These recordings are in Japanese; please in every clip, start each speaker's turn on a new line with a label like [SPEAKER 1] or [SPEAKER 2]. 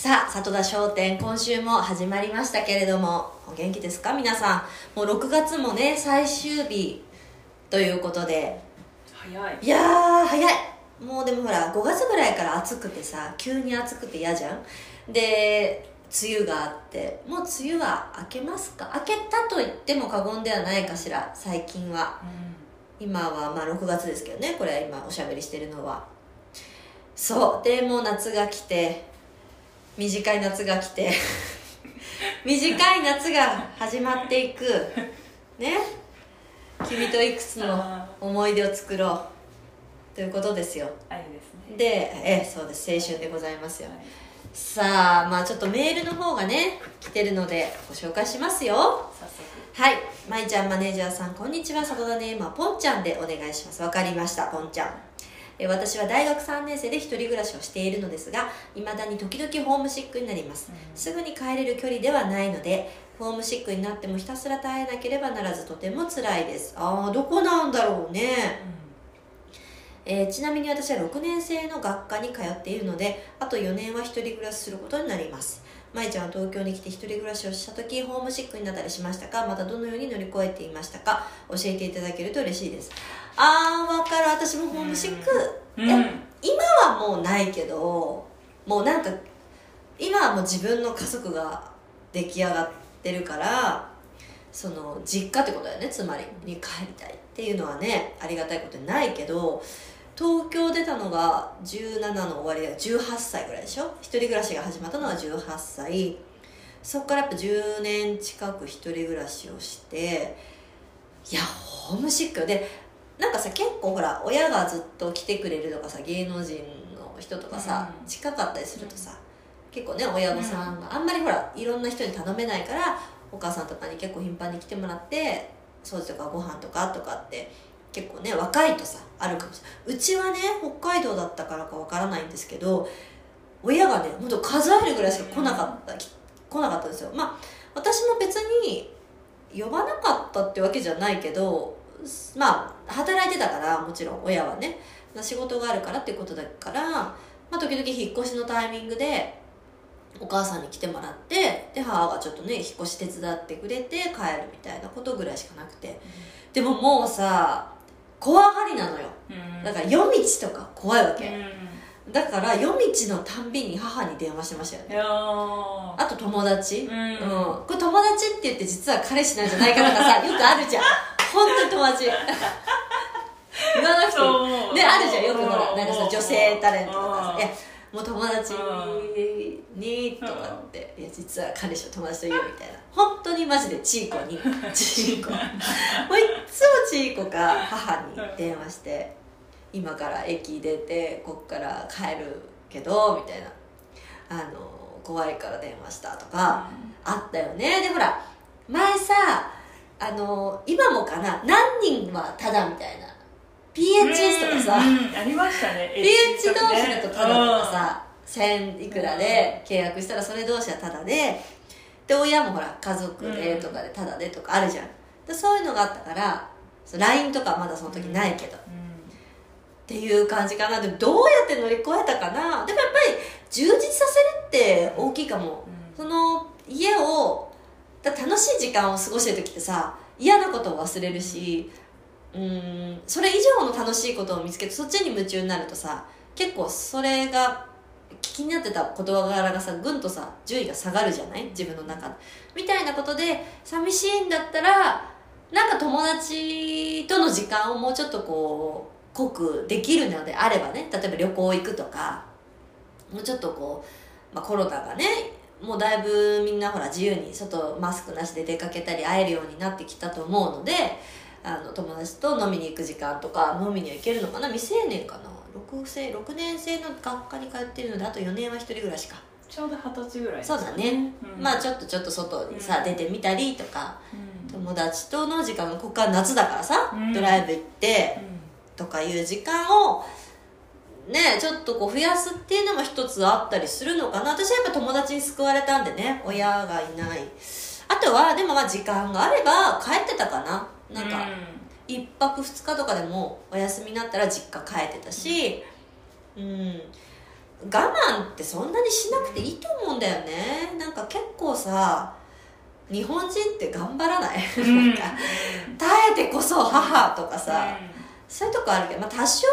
[SPEAKER 1] さあ里田商店今週も始まりましたけれどもお元気ですか？皆さんもう6月もね最終日ということで。
[SPEAKER 2] 早い。
[SPEAKER 1] いやー早い。もうでもほら5月ぐらいから暑くてさ急に暑くて嫌じゃん？で梅雨があって。もう梅雨は明けますか？明けたと言っても過言ではないかしら最近は。今はまあ6月ですけどねこれは今おしゃべりしてるのは。そう。でもう夏が来て短い夏が来て。短い夏が始まっていく。ね。君といくつの思い出を作ろう。ということですよ。
[SPEAKER 2] ですね。
[SPEAKER 1] でええそうです。青春でございますよ。
[SPEAKER 2] はい。
[SPEAKER 1] さあまあちょっとメールの方がね来てるのでご紹介しますよ。
[SPEAKER 2] 早速。
[SPEAKER 1] はい。まいちゃんマネージャーさんこんにちは。里田ネームはぽんちゃんでお願いします。わかりましたぽんちゃん。え私は大学3年生で一人暮らしをしているのですがいまだに時々ホームシックになります。
[SPEAKER 2] うん。
[SPEAKER 1] すぐに帰れる距離ではないのでホームシックになってもひたすら耐えなければならずとても辛いです。ああどこなんだろうね。えーちなみに私は6年生の学科に通っているのであと4年は一人暮らしすることになります。まいちゃんは東京に来て一人暮らしをした時ホームシックになったりしましたか？またどのように乗り越えていましたか？教えていただけると嬉しいですあーわかる。私もホームシック、
[SPEAKER 2] うん。
[SPEAKER 1] 今はもうないけどもうなんか今はもう自分の家族が出来上がってるからその実家ってことだよね。つまりに帰りたいっていうのはねありがたいことにないけど東京出たのが17の終わりで18歳ぐらいでしょ？一人暮らしが始まったのは18歳。そっからやっぱ10年近く一人暮らしをしていやホームシックでなんかさ結構ほら親がずっと来てくれるとかさ芸能人の人とかさ、
[SPEAKER 2] うん。
[SPEAKER 1] 近かったりするとさ結構ね親御さんがあんまりほらいろんな人に頼めないからお母さんとかに結構頻繁に来てもらって掃除とかご飯とかとかって結構ね若いとさあるかも。しれないうちはね北海道だったからかわからないんですけど親がねほんと数えるぐらいしか来なかった、き来なかったんですよ。まあ私も別に呼ばなかったってわけじゃないけどまあ働いてたからもちろん親はね。仕事があるからっていうことだから、まあ、時々引っ越しのタイミングでお母さんに来てもらってで母がちょっとね引っ越し手伝ってくれて帰るみたいなことぐらいしかなくて。でももうさ怖がりなのよ。
[SPEAKER 2] うん。
[SPEAKER 1] だから夜道とか怖いわけ。
[SPEAKER 2] うん。
[SPEAKER 1] だから夜道のたんびに母に電話してましたよね。あと友達。
[SPEAKER 2] うん。
[SPEAKER 1] うん、これ友達って言って実は彼氏なんじゃないかとかさよくあるじゃん本当に友達。言わなくて
[SPEAKER 2] そう
[SPEAKER 1] も
[SPEAKER 2] 思う。
[SPEAKER 1] ねあるじゃんよくほら
[SPEAKER 2] うん。
[SPEAKER 1] なんかさ女性タレントとかさ。
[SPEAKER 2] うん。
[SPEAKER 1] いやもう友達にとかって。いや実は彼氏と友達と言うみたいな。本当にマジでチーコに。チーコもういっつもチーコか母に電話して今から駅出てこっから帰るけどみたいな。あの怖いから電話したとか、あったよね。でほら前さあの今もかな何人はタダみたいな。PHS とかさ、
[SPEAKER 2] ありましたね。
[SPEAKER 1] PH 同士だとタダとかさ、1000いくらで契約したらそれ同士はタダでで親もほら家族でとかでタダでとかあるじゃん。でそういうのがあったから LINE とかまだその時ないけど、
[SPEAKER 2] うん。
[SPEAKER 1] っていう感じかな。でもどうやって乗り越えたかな。でもやっぱり充実させるって大きいかも、その家をだ楽しい時間を過ごしてる時ってさ嫌なことを忘れるしうんそれ以上の楽しいことを見つけてそっちに夢中になるとさ結構それが気になってた事柄がさぐんとさ順位が下がるじゃない？自分の中みたいなことで寂しいんだったらなんか友達との時間をもうちょっとこう濃くできるのであればね例えば旅行行くとかもうちょっとこう、まあ、コロナがねもうだいぶみんなほら自由に外マスクなしで出かけたり会えるようになってきたと思うのであの友達と飲みに行く時間とか飲みには行けるのかな？未成年かな？6, 生6年生の学科に通ってるのであと4年は一人暮らしか。
[SPEAKER 2] ちょうど二十歳ぐらい
[SPEAKER 1] そうだね、
[SPEAKER 2] うん。
[SPEAKER 1] まあちょっとちょっと外にさ、
[SPEAKER 2] うん
[SPEAKER 1] 出てみたりとか
[SPEAKER 2] うん。
[SPEAKER 1] 友達との時間ここから夏だからさ、
[SPEAKER 2] うん。
[SPEAKER 1] ドライブ行ってとかいう時間をねちょっとこう増やすっていうのも一つあったりするのかな。私はやっぱ友達に救われたんでね親がいない。あとはでもまあ時間があれば帰ってたかな。なんか一泊二日とかでもお休みになったら実家帰ってたしうん。我慢ってそんなにしなくていいと思うんだよね。なんか結構さ日本人って頑張らない、なんか耐えてこそ母とかさ、そういうとこあるけど、まあ、多少は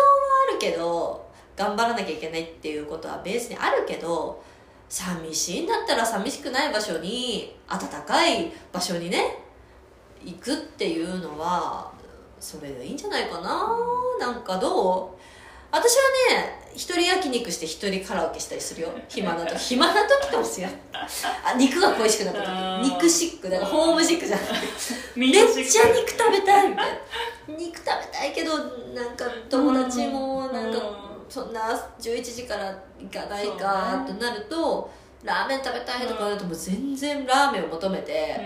[SPEAKER 1] あるけど頑張らなきゃいけないっていうことはベースにあるけど寂しいんだったら寂しくない場所に暖かい場所にね行くっていうのはそれがいいんじゃないかな。なんかどう？私はね一人焼肉して一人カラオケしたりするよ。暇な時 暇な時かもしれないあ肉が恋しくなった時。肉シック。だからホームシックじゃなくてめっちゃ肉食べたいみたいな。肉食べたいけどなんか友達もなんかそんな11時から行かないかとなると、ラーメン食べたいとかなるともう全然ラーメンを求めて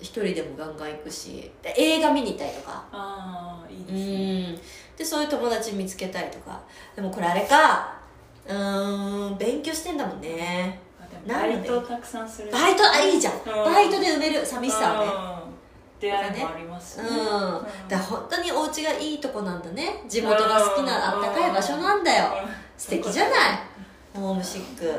[SPEAKER 1] 一人でもガンガン行くしで映画見に行ったりとか。
[SPEAKER 2] ああいいです
[SPEAKER 1] う
[SPEAKER 2] ね
[SPEAKER 1] ん。でそういう友達見つけたりとか。でもこれあれか。うーん勉強してんだもんね。
[SPEAKER 2] バイトたくさんする。
[SPEAKER 1] バイトあいいじゃん。
[SPEAKER 2] うん。
[SPEAKER 1] バイトで埋める。寂しさをね。
[SPEAKER 2] うん出会いもありますね。
[SPEAKER 1] うん、だ本当にお家がいいとこなんだね。地元が好きなあったかい場所なんだよ。素敵じゃない？ホームシック。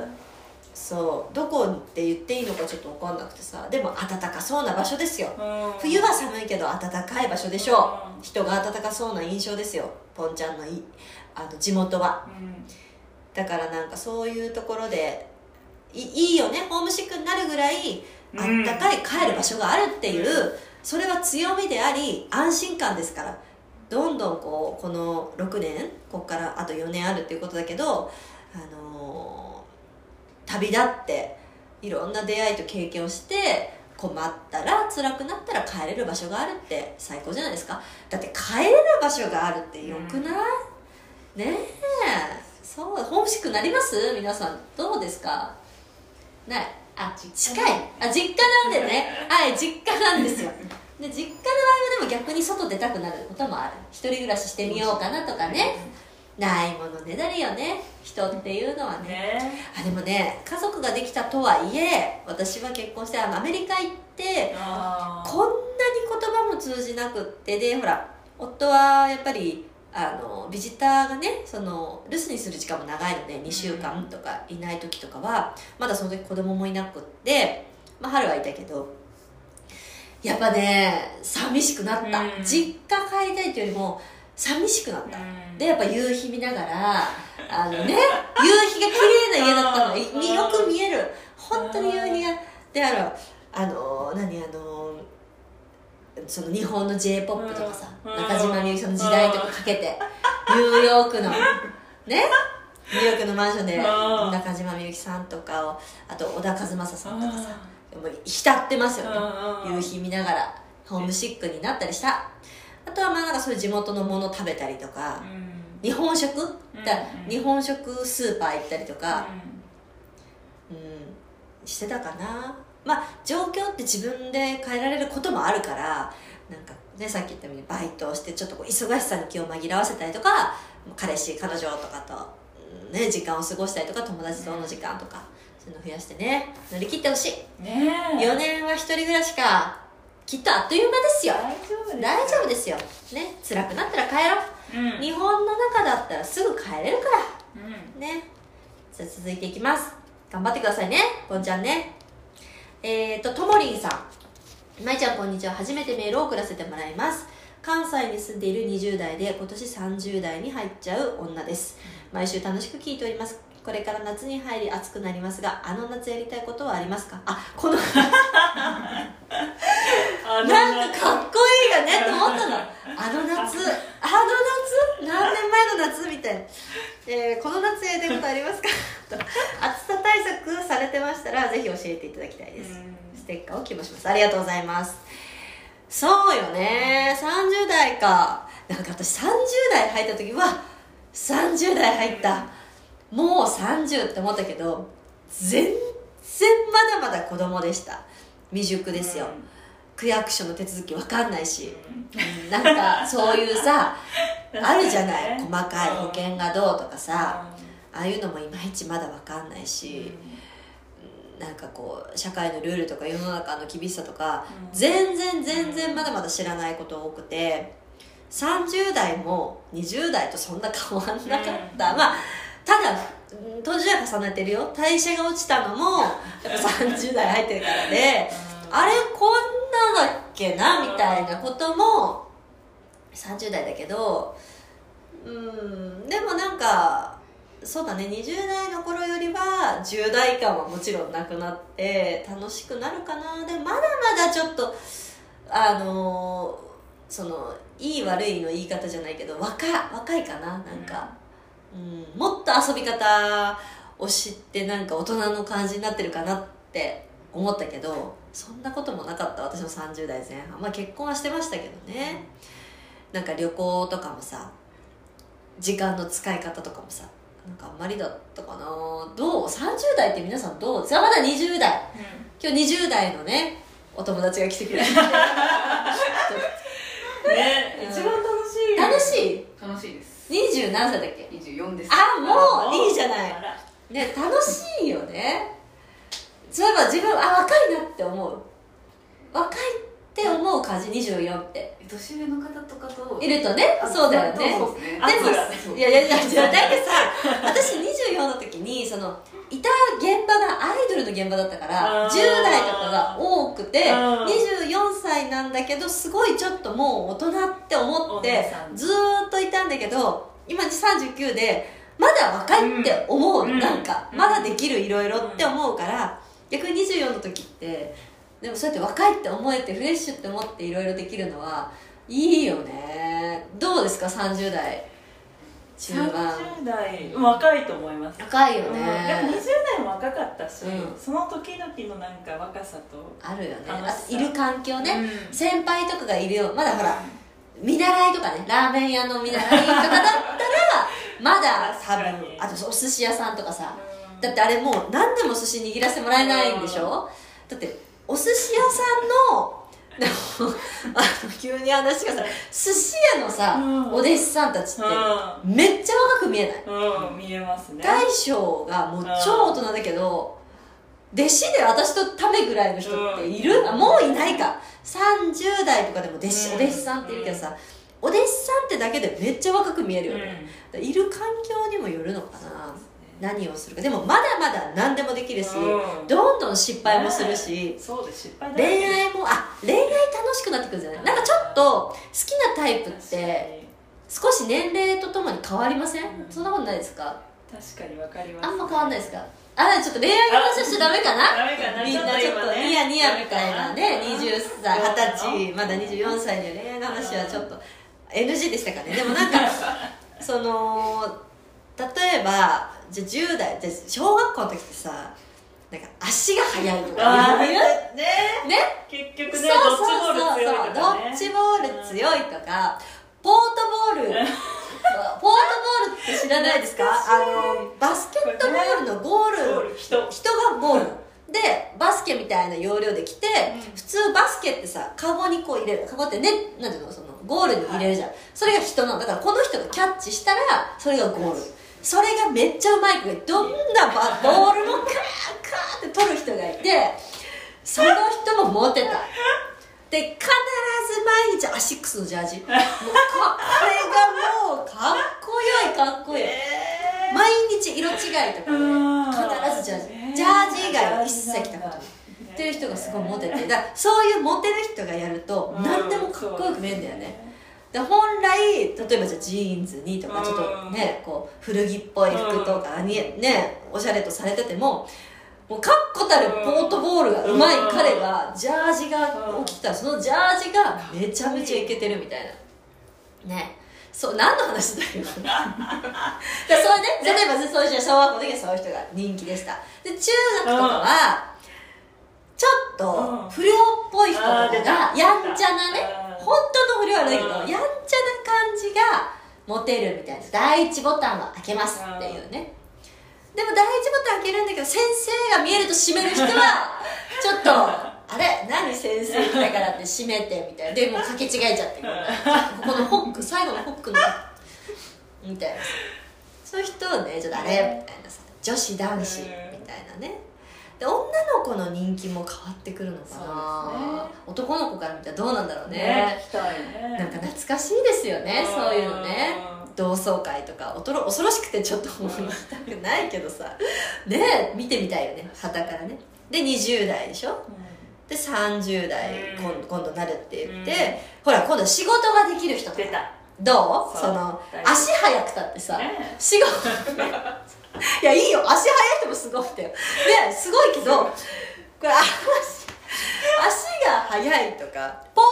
[SPEAKER 1] そう。どこって言っていいのかちょっと分かんなくてさ。でも暖かそうな場所ですよ。
[SPEAKER 2] うん。
[SPEAKER 1] 冬は寒いけど暖かい場所でしょ
[SPEAKER 2] う。ん。
[SPEAKER 1] う人が暖かそうな印象ですよ。ポンちゃんのいあの地元は。
[SPEAKER 2] うん。
[SPEAKER 1] だからなんかそういうところでいいいよね。ホームシックになるぐらいあ
[SPEAKER 2] うん。
[SPEAKER 1] ったかい帰る場所があるっていう、それは強みであり安心感ですから。どんどんこうこの6年ここからあと4年あるっていうことだけど、あのー旅立っていろんな出会いと経験をして困ったら辛くなったら帰れる場所があるって最高じゃないですか。だって帰れる場所があるってよくない、ねえ。そうホームシックになります？皆さん。どうですか？ないあ近い。あ実家なんでね。はい実家なんですよ。で実家の場合はでも逆に外出たくなることもある。一人暮らししてみようかなとかね。ないものねだりよね。人っていうのはね。
[SPEAKER 2] ね。
[SPEAKER 1] あでもね家族ができたとはいえ私は結婚してアメリカ行ってこんなに言葉も通じなくって。でほら夫はやっぱりあのビジターがねその留守にする時間も長いので2週間とかいない時とかはまだその時子供もいなくって、まあ、春はいたけどやっぱね寂しくなった、
[SPEAKER 2] うん。
[SPEAKER 1] 実家帰りたいっていうよりも寂しくなった、
[SPEAKER 2] うん。
[SPEAKER 1] でやっぱ夕日見ながらあのね夕日が綺麗な家だったの。よく見える。本当に夕日がであのあの何あのその日本の j p o p とかさ
[SPEAKER 2] うん。
[SPEAKER 1] 中島みゆきさんの時代とかかけて ニューヨークのね？ニューヨークのマンションで
[SPEAKER 2] うん。
[SPEAKER 1] 中島みゆきさんとかをあと小田和正さんとかさもう浸ってますよね。
[SPEAKER 2] うん
[SPEAKER 1] 夕日見ながらホームシックになったりした。あとはまあなんかそういう地元のもの食べたりとか
[SPEAKER 2] うん。
[SPEAKER 1] 日本食？だ
[SPEAKER 2] うん
[SPEAKER 1] 日本食スーパー行ったりとか、
[SPEAKER 2] う
[SPEAKER 1] うん、してたかなまあ状況って自分で変えられることもあるからなんかねさっき言ったようにバイトをしてちょっとこう忙しさに気を紛らわせたりとか彼氏彼女とかと、うんね、時間を過ごしたりとか友達との時間とかそういうの増やしてね乗り切ってほしい。
[SPEAKER 2] んねえ。
[SPEAKER 1] 4年は一人暮らしかきっとあっという間ですよ。
[SPEAKER 2] 大丈夫です
[SPEAKER 1] 大丈夫ですよ。ね辛くなったら帰ろう。
[SPEAKER 2] うん。
[SPEAKER 1] 日本の中だったらすぐ帰れるから。
[SPEAKER 2] うん。
[SPEAKER 1] ね。じゃあ続いていきます。頑張ってくださいねぽんちゃんねえーとともりんさん。まいちゃんこんにちは。初めてメールを送らせてもらいます。関西に住んでいる20代で今年30代に入っちゃう女です。毎週楽しく聞いております。これから夏に入り暑くなりますがあの夏やりたいことはありますか？あこの
[SPEAKER 2] あ
[SPEAKER 1] なんかかっこいいよねと思ったの。あの夏。あの夏何年前の夏みたいな、えーこの夏やりたいことありますか？と暑さ対策されてましたらぜひ教えていただきたいです、ステッカーを希望します。ありがとうございます。そうよね。30代か。なんか私30代入った時は30代入った。もう30って思ったけど全然まだまだ子供でした。未熟ですよ、区役所の手続きわかんないし、うんなんかそういうさあるじゃない。細かい保険がどうとかさ。ああいうのもいまいちまだわかんないし、なんかこう社会のルールとか世の中の厳しさとか、
[SPEAKER 2] うん。
[SPEAKER 1] 全然全然まだまだ知らないこと多くて30代も20代とそんな変わんなかった、
[SPEAKER 2] うん。
[SPEAKER 1] まあただうん年は重ねてるよ。代謝が落ちたのもやっぱ30代入ってるからであれこんなだっけなみたいなことも30代だけどうんでもなんかそうだね20代の頃よりは10代感はもちろんなくなって楽しくなるかな。でまだまだちょっとあのそのいい悪いの言い方じゃないけど若若いかななんか、うん、もっと遊び方を知ってなんか大人の感じになってるかなって思ったけどそんなこともなかった私も30代前半。まあ結婚はしてましたけどね。なんか旅行とかもさ時間の使い方とかもさなんかあんまりだったかな。どう ?30 代って皆さんどう？さあまだ20代。今日20代のねお友達が来てくれて。
[SPEAKER 2] ね
[SPEAKER 1] うん。
[SPEAKER 2] 一番楽しい。
[SPEAKER 1] 楽しい？
[SPEAKER 3] 楽しいです。
[SPEAKER 1] 20何歳だっけ
[SPEAKER 3] ？24です。
[SPEAKER 1] あもういいじゃない。ね楽しいよね。そういえば自分あ若いなって思う。若いって思う感じ24って。
[SPEAKER 3] 年上の方とかと。
[SPEAKER 1] いるとね。
[SPEAKER 3] あ
[SPEAKER 1] そうだよね。
[SPEAKER 3] で
[SPEAKER 1] もいやいやいやだってさ私24の時にそのいた現場がアイドルの現場だったから
[SPEAKER 2] あー。
[SPEAKER 1] 10代とかが多くて
[SPEAKER 2] うん。
[SPEAKER 1] 24歳なんだけどすごいちょっともう大人って思ってずーっといたんだけど今39でまだ若いって思う、
[SPEAKER 2] うん。
[SPEAKER 1] なんか
[SPEAKER 2] うん。
[SPEAKER 1] まだできるいろいろって思うから逆に24の時ってでもそうやって若いって思えてフレッシュって思っていろいろできるのはいいよね。どうですか？30代。中盤。
[SPEAKER 2] 30代若いと思います。
[SPEAKER 1] 若いよ
[SPEAKER 2] うん。でも20
[SPEAKER 1] ね、
[SPEAKER 2] 代も若かったし、
[SPEAKER 1] うん。
[SPEAKER 2] その時々のなんか若さと
[SPEAKER 1] あるよね。あといる環境ね、
[SPEAKER 2] うん。
[SPEAKER 1] 先輩とかがいるよ。まだほら見習いとかね。ラーメン屋の見習いとかだったら まだ多分あとお寿司屋さんとかさ。
[SPEAKER 2] うん。
[SPEAKER 1] だってあれもう何でも寿司握らせてもらえないんでしょ？だってお寿司屋さんの あの急に話がさ寿司屋のさ、
[SPEAKER 2] うん。
[SPEAKER 1] お弟子さんたちってめっちゃ若く見えない。
[SPEAKER 2] うん、うん、見えますね。
[SPEAKER 1] 大将がもう超大人だけど弟子で私とためぐらいの人っている、もういないか。30代とかでも弟子、
[SPEAKER 2] うん。
[SPEAKER 1] お弟子さんっているけどさ、お弟子さんってだけでめっちゃ若く見えるよね、いる環境にもよるのかな何をするか。でもまだまだ何でもできるし、
[SPEAKER 2] うん。
[SPEAKER 1] どんどん失敗もするし、
[SPEAKER 2] そうです失敗だらけ
[SPEAKER 1] 恋愛もあ恋愛楽しくなってくるんじゃない？なんかちょっと好きなタイプって少し年齢とともに変わりません、
[SPEAKER 2] うん。
[SPEAKER 1] そんなことないですか？
[SPEAKER 2] 確かにわかります。
[SPEAKER 1] あんま変わんないですか？あちょっと恋愛の話しちゃダメかな？みんなちょっとニヤニヤみたいなね
[SPEAKER 2] うん。
[SPEAKER 1] 20歳20歳まだ24歳には恋愛の話はちょっと NG でしたかね？でもなんか その例えばじゃあ10代じゃあ小学校の時ってさなんか足が速いとか。
[SPEAKER 2] ね。
[SPEAKER 1] ね。
[SPEAKER 2] 結局
[SPEAKER 1] そう
[SPEAKER 2] ね
[SPEAKER 1] そうそう。
[SPEAKER 2] ドッジボール強いと
[SPEAKER 1] ドッジボール強いとかポートボール。ポートボールって知らないですか？あのバスケットボールのゴール。
[SPEAKER 2] ゴール人
[SPEAKER 1] 人がゴール。でバスケみたいな要領で来て、
[SPEAKER 2] うん。
[SPEAKER 1] 普通バスケってさカゴにこう入れる。カゴってねなんていうの？そのゴールに入れるじゃん、それが人のだからこの人がキャッチしたらそれがゴールそれがめっちゃうまい子がどんなバボールもカーカーって取る人がいてその人もモテた。で必ず毎日アシックスのジャージ。もうかこれがもうかっこよいかっこよい。毎日色違いとかね必ずジャージ。ジャージ以外は一切着たことない。ってる人がすごいモテて。だからそういうモテる人がやると何でもかっこよく見えるんだよねで本来例えばじゃあジーンズにとかちょっとねこう古着っぽい服とかにねおしゃれとされててももう確固たるポートボールがうまい彼がジャージが起きた。らそのジャージがめちゃめちゃイケてるみたいな。ね。そう何の話だよ。だからそれね例えばそういう人小学校の時はそういう人が人気でした。で中学とかはちょっと不良っぽい人とかがやんちゃなね本当の不良はないけどやんちゃな感じがモテるみたいな。第一ボタンは開けますっていうね。でも第一ボタン開けるんだけど先生が見えると閉める人は ちょっとあれ？何先生来たからって閉めてみたいな。でもうかけ違えちゃってここのホック最後のホックの。みたいな。さそういう人をねちょっとあれみたいなさ女子男子みたいなねで女の子の人気も変わってくるのかな、
[SPEAKER 2] ね。
[SPEAKER 1] 男の子から見たらどうなんだろうね。
[SPEAKER 2] ね
[SPEAKER 1] なんか懐かしいですよねそういうのね。同窓会とか。おとろ恐ろしくてちょっともう行きたくないけどさ。ね見てみたいよね。はたからね。で20代でしょ？で30代、
[SPEAKER 2] うん。
[SPEAKER 1] 今今度なるって言って、
[SPEAKER 2] うん。
[SPEAKER 1] ほら今度仕事ができる人とか
[SPEAKER 2] 出た。
[SPEAKER 1] どう？
[SPEAKER 2] そ
[SPEAKER 1] の足速くたってさ、
[SPEAKER 2] ね。
[SPEAKER 1] 仕事。いやいいよ。足速い人もすごくてねすごいけどこれ足足が速いとかポー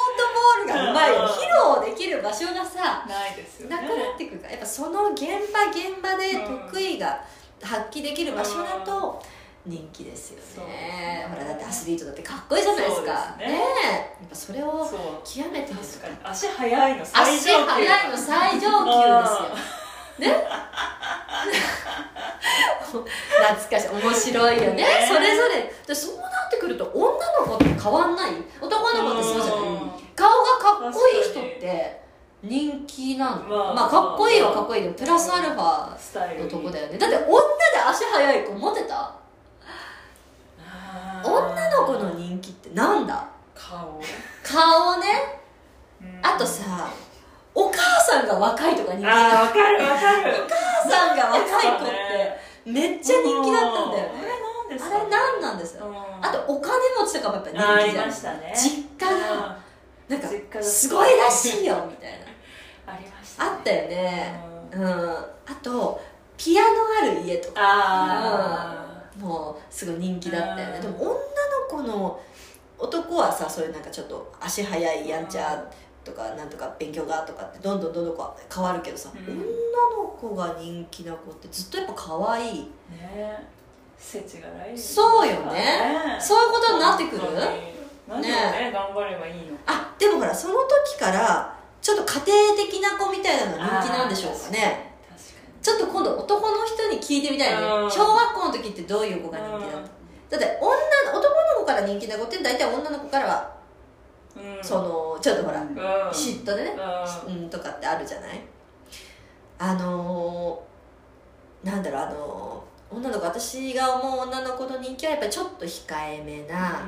[SPEAKER 1] トボールがうまい
[SPEAKER 2] うん。
[SPEAKER 1] 披露できる場所がさ
[SPEAKER 2] ないですよね。
[SPEAKER 1] なくなってくるからやっぱその現場現場で得意が発揮できる場所だと人気ですよ
[SPEAKER 2] そう。
[SPEAKER 1] ねほらだってアスリートだってかっこいいじゃないですか。
[SPEAKER 2] ね。
[SPEAKER 1] ねえ。やっぱそれを極めてる
[SPEAKER 2] 確かに。足速いの最
[SPEAKER 1] 足
[SPEAKER 2] 上級。
[SPEAKER 1] 速いの最上級ですよね。懐かしい。面白いよね。
[SPEAKER 2] ね。
[SPEAKER 1] それぞれ。でそうなってくると女の子って変わんない？男の子ってそうじゃない
[SPEAKER 2] うん。
[SPEAKER 1] 顔がかっこいい人って人気なの。
[SPEAKER 2] まあ
[SPEAKER 1] まあかっこいいはかっこいいでもプラスアルファのとこだよね。だって女で足速い子モテた？女の子の人気ってなんだ？
[SPEAKER 2] 顔。
[SPEAKER 1] 顔ね。
[SPEAKER 2] うん。
[SPEAKER 1] あとさお母さんが若いとか人気
[SPEAKER 2] あ
[SPEAKER 1] だ
[SPEAKER 2] ーわかるわかる。
[SPEAKER 1] お母さんが若い子ってめっちゃ人気だったんだよ
[SPEAKER 2] あ
[SPEAKER 1] ね
[SPEAKER 2] れなんですか？
[SPEAKER 1] あれ何なんですよ。
[SPEAKER 2] うん。
[SPEAKER 1] あとお金持ちとかもやっぱ人気じゃん。
[SPEAKER 2] ね。
[SPEAKER 1] 実家が
[SPEAKER 2] あ
[SPEAKER 1] なんかすごい。らしいよみたいな。
[SPEAKER 2] ー ありましたね。
[SPEAKER 1] あったよね。
[SPEAKER 2] うん。
[SPEAKER 1] うん。あとピアノある家とか。
[SPEAKER 2] あ
[SPEAKER 1] もうすごい人気だったよね。
[SPEAKER 2] うん。
[SPEAKER 1] でも女の子の男はさそういうなんかちょっと足速いやんちゃとかなんとか勉強がとかってどんどんどんどんこう変わるけどさ、
[SPEAKER 2] うん。
[SPEAKER 1] 女の子が人気な子ってずっとやっぱ可愛い。
[SPEAKER 2] ーね。世知辛いです
[SPEAKER 1] そうよね。そういうことになってくる？
[SPEAKER 2] 本当に。何をね頑張ればいいの
[SPEAKER 1] あでもほらその時からちょっと家庭的な子みたいなの人気なんでしょうかね。ちょっと今度男の人に聞いてみたいね。
[SPEAKER 2] うん。
[SPEAKER 1] 小学校の時ってどういう子が
[SPEAKER 2] に
[SPEAKER 1] 人気だっただって女の男の子から人気な子って大体女の子からは
[SPEAKER 2] うん
[SPEAKER 1] そのちょっとほら
[SPEAKER 2] うん。
[SPEAKER 1] 嫉妬でね
[SPEAKER 2] うん。
[SPEAKER 1] うんとかってあるじゃない？あのーなんだろうあのー女の子私が思う女の子の人気はやっぱりちょっと控えめな、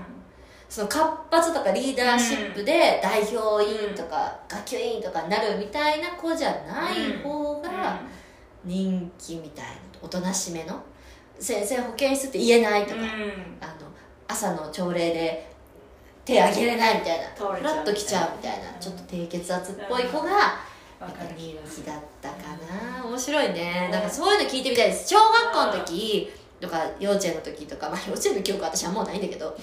[SPEAKER 1] その活発とかリーダーシップで代表委員とか学級委員とかになるみたいな子じゃない方が人気みたいなおとなしめの？先生保健室って言えないとか、
[SPEAKER 2] うん。
[SPEAKER 1] あの朝の朝礼で手あげれないみたいな。
[SPEAKER 2] 倒れちゃう
[SPEAKER 1] フラッと来ちゃうみたいな。ちょっと低血圧っぽい子が人気だったかな。面白いね。なんかそういうの聞いてみたいです。小学校の時とか幼稚園の時とか、まあ、幼稚園の記憶は私はもうないんだけど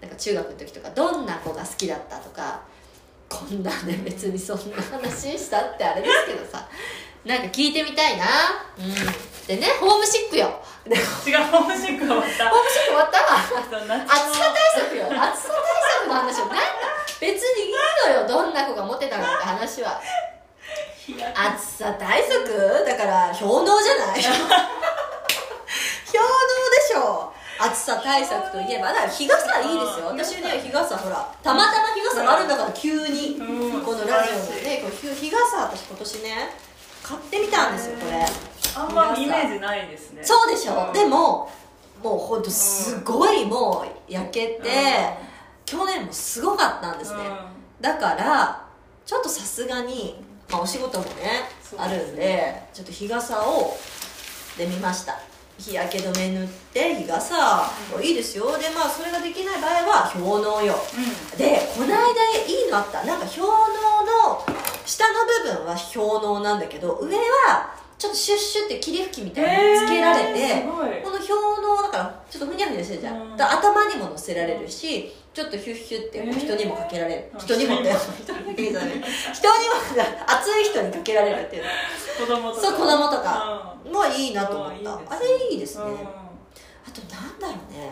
[SPEAKER 1] なんか中学の時とかどんな子が好きだったとかこんなね別にそんな話したってあれですけどさ。なんか聞いてみたいな。うん。でねホームシックよ。
[SPEAKER 2] 違うホームシックが終わった。
[SPEAKER 1] ームシック終わった暑さ対策よ。暑さ対策の話を。なんだ別にいいのよどんな子がモテたのって話は。暑さ対策？だから氷のうじゃない。氷のうでしょ。暑さ対策といえば。だから日傘いいですよ。
[SPEAKER 2] うん。
[SPEAKER 1] 私には日傘ほらたまたま日傘があるんだから急に。
[SPEAKER 2] うん。
[SPEAKER 1] このラジオでねこう日日傘私今年ね買ってみたんですよこれ。
[SPEAKER 2] あんまイメージないですね。
[SPEAKER 1] そうでしょ、
[SPEAKER 2] うん。
[SPEAKER 1] でももうほんとすごいもう焼けて、去年もすごかったんですね、だからちょっとさすがに、まあ、お仕事もね
[SPEAKER 2] ね。
[SPEAKER 1] あるんでちょっと日傘をで見ました。日焼け止め塗って日傘、いいですよ。でまあそれができない場合は氷のうよ
[SPEAKER 2] うん。
[SPEAKER 1] でこの間いいのあった。なんか氷のうの下の部分は氷のうなんだけど上はちょっとシュッシュって霧吹きみたいにつけられて、
[SPEAKER 2] えー
[SPEAKER 1] この氷のうだからちょっとふにゃふにゃしてるじゃん、
[SPEAKER 2] うん。
[SPEAKER 1] 頭にも乗せられるしちょっとヒュッヒュって人にもかけられる、
[SPEAKER 2] うん
[SPEAKER 1] 人にもって人にも。人にも熱い人にかけられるっていう。
[SPEAKER 2] 子供とか。
[SPEAKER 1] そう子供とか。もういいなと思った、
[SPEAKER 2] うん
[SPEAKER 1] あれいいですね、
[SPEAKER 2] うん。
[SPEAKER 1] あとなんだろうね。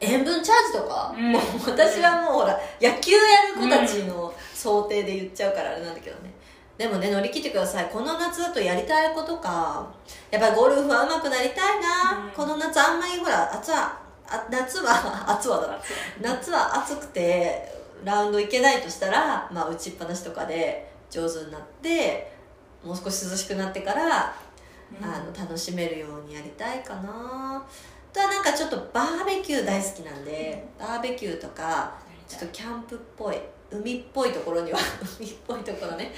[SPEAKER 1] 塩分チャージとか、
[SPEAKER 2] うん。
[SPEAKER 1] もう私はもうほら野球やる子たちの想定で言っちゃうからあれなんだけどねでもね乗り切ってください。この夏だとやりたいことか。やっぱりゴルフは上手くなりたいな、
[SPEAKER 2] うん。
[SPEAKER 1] この夏あんまりほら暑はあ 夏は暑はだ夏は。暑くてラウンド行けないとしたら、まあ、打ちっぱなしとかで上手になってもう少し涼しくなってから
[SPEAKER 2] うん。
[SPEAKER 1] あの楽しめるようにやりたいかな。あとはなんかちょっとバーベキュー大好きなんでバーベキューとかちょっとキャンプっぽい海っぽいところには 海っぽいところね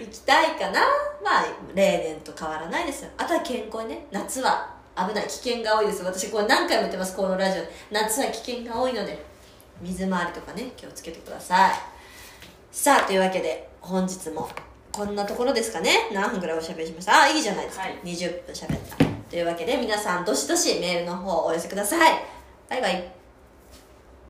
[SPEAKER 1] 行きたいかな。まあ例年と変わらないですよ。あとは健康にね夏は危ない。危険が多いです。私これ何回も言ってます。このラジオ。夏は危険が多いので水回りとかね気をつけてください。さあというわけで本日もこんなところですかね。何分ぐらいおしゃべりしました？あいいじゃないですか、
[SPEAKER 2] はい。
[SPEAKER 1] 20分しゃべった。というわけで皆さんどしどしメールの方お寄せください。バイバイ